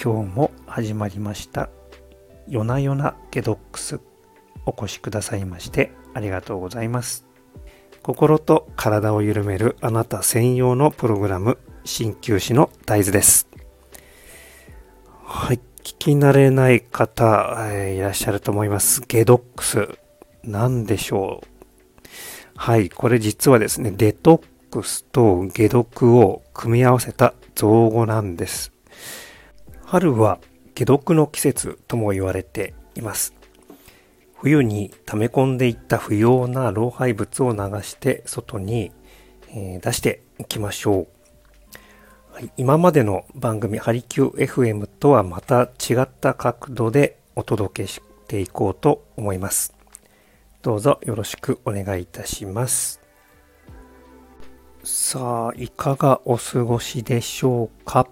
今日も始まりました。夜な夜なゲドックス。お越しくださいましてありがとうございます。心と体を緩めるあなた専用のプログラム鍼灸師の大豆です。はい聞き慣れない方、えー、いらっしゃると思います。ゲドックス。何でしょう？はいこれ実はですねデトックスと解毒を組み合わせた造語なんです。春は解毒の季節とも言われています。冬に溜め込んでいった不要な老廃物を流して外に、え出していきましょう。はい、今までの番組ハリキュー FM とはまた違った角度でお届けしていこうと思います。どうぞよろしくお願いいたします。さあ、いかがお過ごしでしょうか？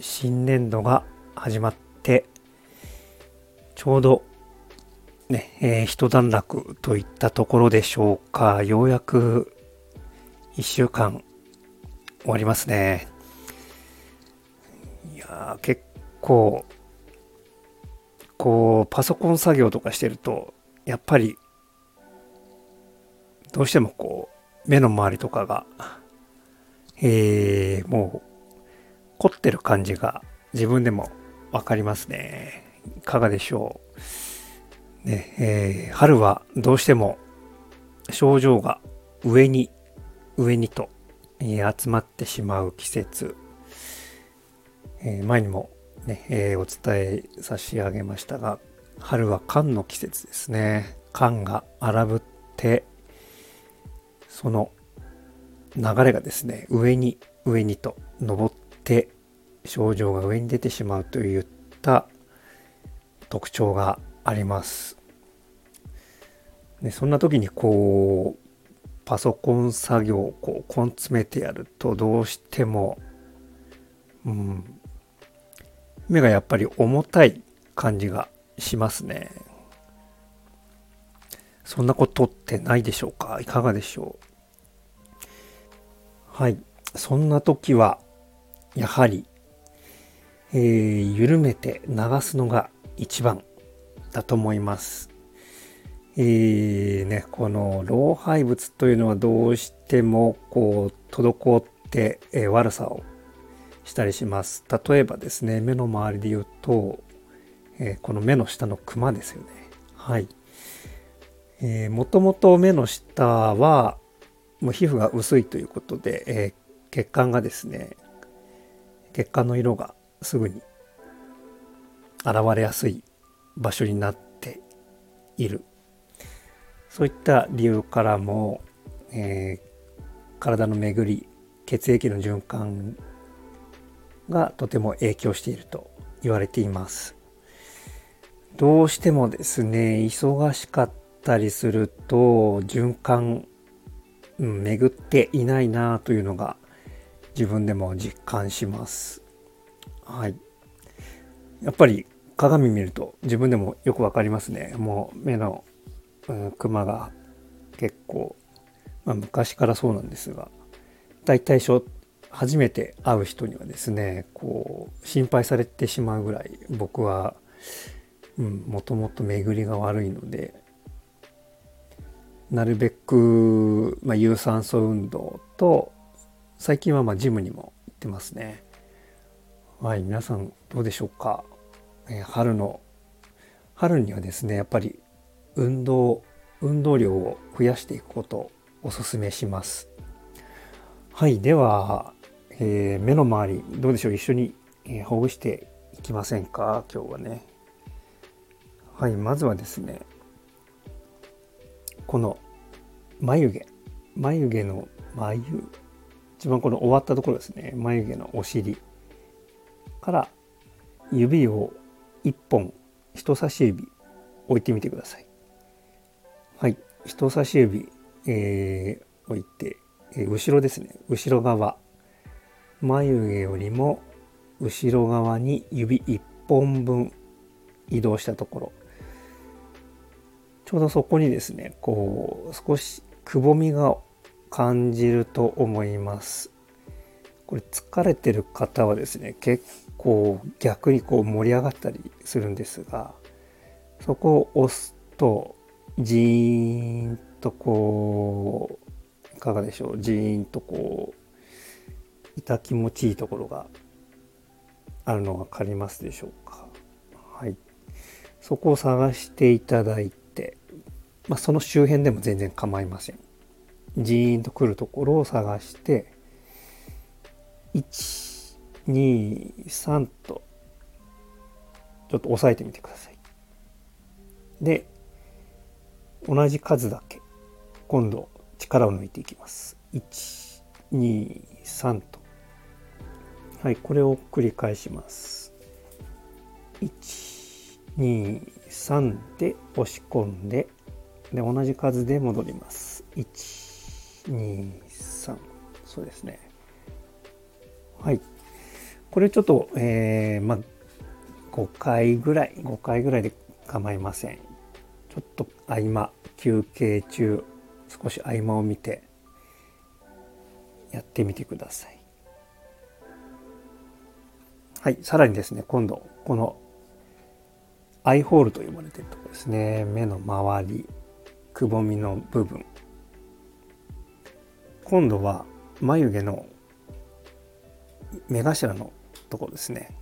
新年度が始まって、ちょうどね、えー、一段落といったところでしょうか。ようやく一週間終わりますね。いや結構、こう、パソコン作業とかしてると、やっぱり、どうしてもこう、目の周りとかがえー、もう凝ってる感じが自分でもわかりますね。いかがでしょう。ねえー、春はどうしても症状が上に上にと、えー、集まってしまう季節、えー、前にもね、えー、お伝え差し上げましたが春は寒の季節ですね寒が荒ぶってその流れがですね上に上にと登って症状が上に出てしまうといった特徴があります。でそんな時にこうパソコン作業をこう根詰めてやるとどうしても、うん、目がやっぱり重たい感じがしますね。そんなことってないでしょうか？いかがでしょう？はい。そんな時は、やはり、えー、緩めて流すのが一番だと思います。えー、ね、この老廃物というのはどうしてもこう滞って、え、悪さをしたりします。例えばですね、目の周りで言うと、えー、この目の下のクマですよね。はい。えー、もともと目の下は、もう皮膚が薄いということで、えー、血管がですね血管の色がすぐに現れやすい場所になっているそういった理由からも、えー、体の巡り血液の循環がとても影響していると言われていますどうしてもですね忙しかったりすると循環うん、巡っていないなというのが自分でも実感します。はい。やっぱり鏡見ると自分でもよくわかりますね。もう目の、うん、クマが結構、まあ、昔からそうなんですが、大体初めて会う人にはですね、こう心配されてしまうぐらい僕は、うん、もともと巡りが悪いので、なるべく、まあ、有酸素運動と最近はまジムにも行ってますね。はい皆さんどうでしょうか、えー、春の春にはですねやっぱり運動運動量を増やしていくことをおすすめします。はいでは、えー、目の周りどうでしょう？一緒に、えー、ほぐしていきませんか？今日はね。はいまずはですねこの眉毛眉毛の眉一番この終わったところですね。眉毛のお尻。から指を1本人差し指置いてみてください。はい。人差し指、えー、置いて、えー、後ろですね。後ろ側。眉毛よりも後ろ側に指1本分移動したところ。ちょうどそこにですねこう少しくぼみが感じると思います。これ疲れてる方はですね結こう逆にこう盛り上がったりするんですがそこを押すとジーンとこういかがでしょうジーンとこう痛気持ちいいところがあるのが分かりますでしょうか。はい。そこを探していただいて、まあ、その周辺でも全然構いません。ジーンとくるところを探して123とちょっと押さえてみてください。で同じ数だけ今度力を抜いていきます。123と。はいこれを繰り返します。123で押し込んでで同じ数で戻ります。123そうですね。はい。これちょっとえー、まあ5回ぐらい5回ぐらいで構いません。ちょっと合間休憩中少し合間を見てやってみてください。はいさらにですね今度このアイホールと呼ばれてるところですね。目の周りくぼみの部分。今度は眉毛の目頭のところですね。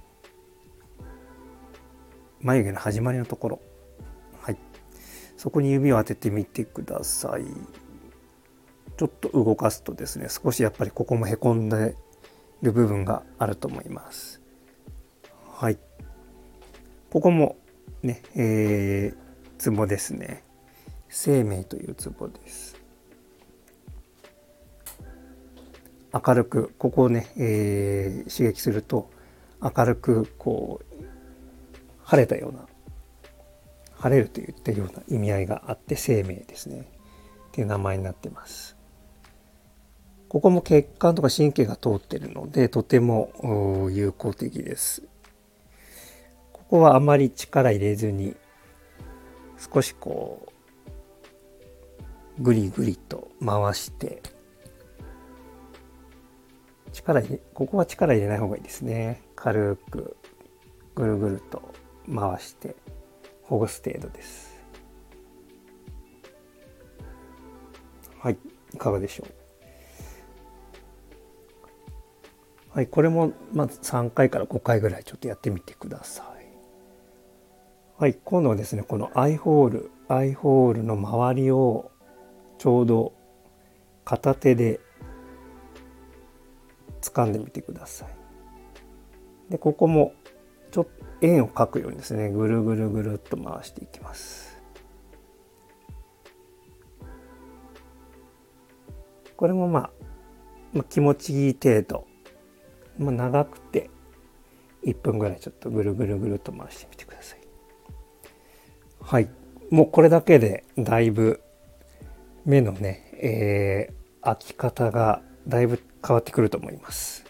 眉毛の始まりのところ。はい。そこに指を当ててみてください。ちょっと動かすとですね少しやっぱりここもへこんでる部分があると思います。はい。ここもねえー、ツボですね。生命というツボです。明るくここをね、えー、刺激すると明るくこう晴れたような晴れると言ってるような意味合いがあって生命ですね。っていう名前になってます。ここも血管とか神経が通ってるのでとても有効的です。ここはあまり力入れずに少しこうぐりぐりと回して力入れここは力入れない方がいいですね。軽くぐるぐると回してほぐす程度です。はいいかがでしょう？はいこれもまず3回から5回ぐらいちょっとやってみてください。はい今度はですねこのアイホールアイホールの周りをちょうど片手で掴んでみてください。でここもちょっと円を描くようにですねぐるぐるぐるっと回していきます。これもまあ、まあ、気持ちいい程度、まあ、長くて1分ぐらいちょっとぐるぐるぐるっと回してみてください。はい。もうこれだけでだいぶ目のね、えー、開き方がだいぶ変わってくると思います。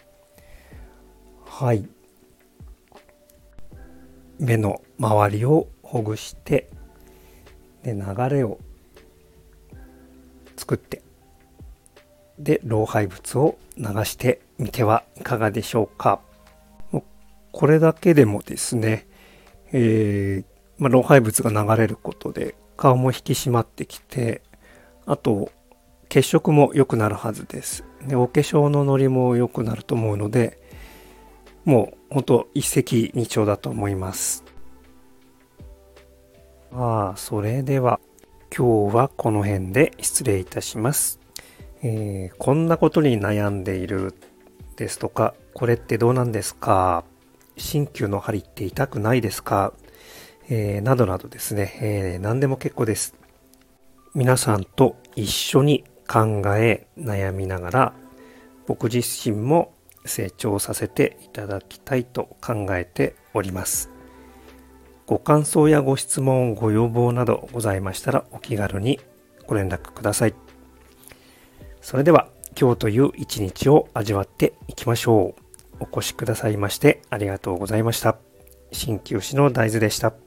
はい。目の周りをほぐしてで流れを作ってで老廃物を流してみてはいかがでしょうか。これだけでもですね、えー、まあ、老廃物が流れることで顔も引き締まってきてあと血色も良くなるはずですでお化粧のノリも良くなると思うのでもう本当一石二鳥だと思います。ああ、それでは今日はこの辺で失礼いたします。えー、こんなことに悩んでいるですとか、これってどうなんですか？鍼灸の針って痛くないですか、えー、などなどですね、えー、何でも結構です。皆さんと一緒に考え悩みながら僕自身も成長させていただきたいと考えております。ご感想やご質問、ご要望などございましたらお気軽にご連絡ください。それでは今日という一日を味わっていきましょう。お越しくださいましてありがとうございました。鍼灸師の大豆でした。